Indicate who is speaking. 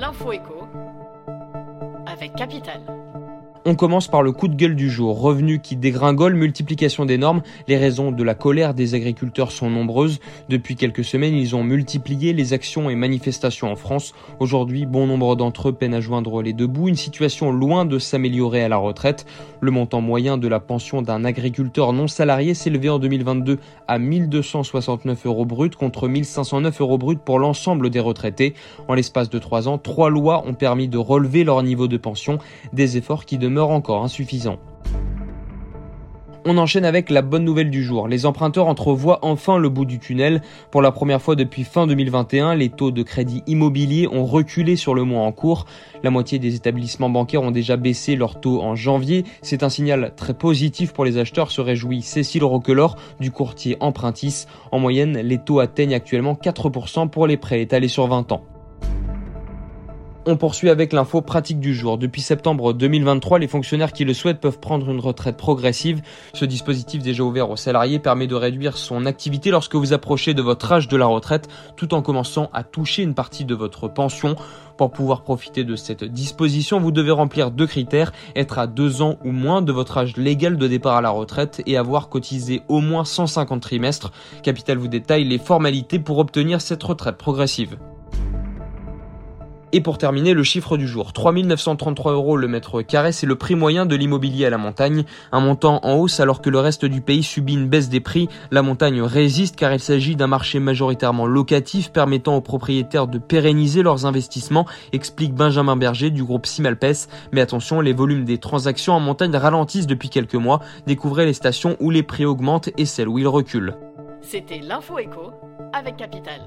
Speaker 1: L'info avec Capital.
Speaker 2: On commence par le coup de gueule du jour. Revenus qui dégringolent, multiplication des normes. Les raisons de la colère des agriculteurs sont nombreuses. Depuis quelques semaines, ils ont multiplié les actions et manifestations en France. Aujourd'hui, bon nombre d'entre eux peinent à joindre les deux bouts. Une situation loin de s'améliorer à la retraite. Le montant moyen de la pension d'un agriculteur non salarié s'est élevé en 2022 à 1269 euros brut contre 1509 euros brut pour l'ensemble des retraités. En l'espace de trois ans, trois lois ont permis de relever leur niveau de pension. Des efforts qui demeurent encore insuffisant. On enchaîne avec la bonne nouvelle du jour. Les emprunteurs entrevoient enfin le bout du tunnel. Pour la première fois depuis fin 2021, les taux de crédit immobilier ont reculé sur le mois en cours. La moitié des établissements bancaires ont déjà baissé leurs taux en janvier. C'est un signal très positif pour les acheteurs, se réjouit Cécile Roquelor du courtier Empruntis. En moyenne, les taux atteignent actuellement 4% pour les prêts étalés sur 20 ans. On poursuit avec l'info pratique du jour. Depuis septembre 2023, les fonctionnaires qui le souhaitent peuvent prendre une retraite progressive. Ce dispositif déjà ouvert aux salariés permet de réduire son activité lorsque vous approchez de votre âge de la retraite tout en commençant à toucher une partie de votre pension. Pour pouvoir profiter de cette disposition, vous devez remplir deux critères, être à deux ans ou moins de votre âge légal de départ à la retraite et avoir cotisé au moins 150 trimestres. Capital vous détaille les formalités pour obtenir cette retraite progressive. Et pour terminer, le chiffre du jour. 3933 euros le mètre carré, c'est le prix moyen de l'immobilier à la montagne. Un montant en hausse alors que le reste du pays subit une baisse des prix. La montagne résiste car il s'agit d'un marché majoritairement locatif permettant aux propriétaires de pérenniser leurs investissements, explique Benjamin Berger du groupe Simalpes. Mais attention, les volumes des transactions en montagne ralentissent depuis quelques mois. Découvrez les stations où les prix augmentent et celles où ils reculent.
Speaker 1: C'était l'info écho avec Capital.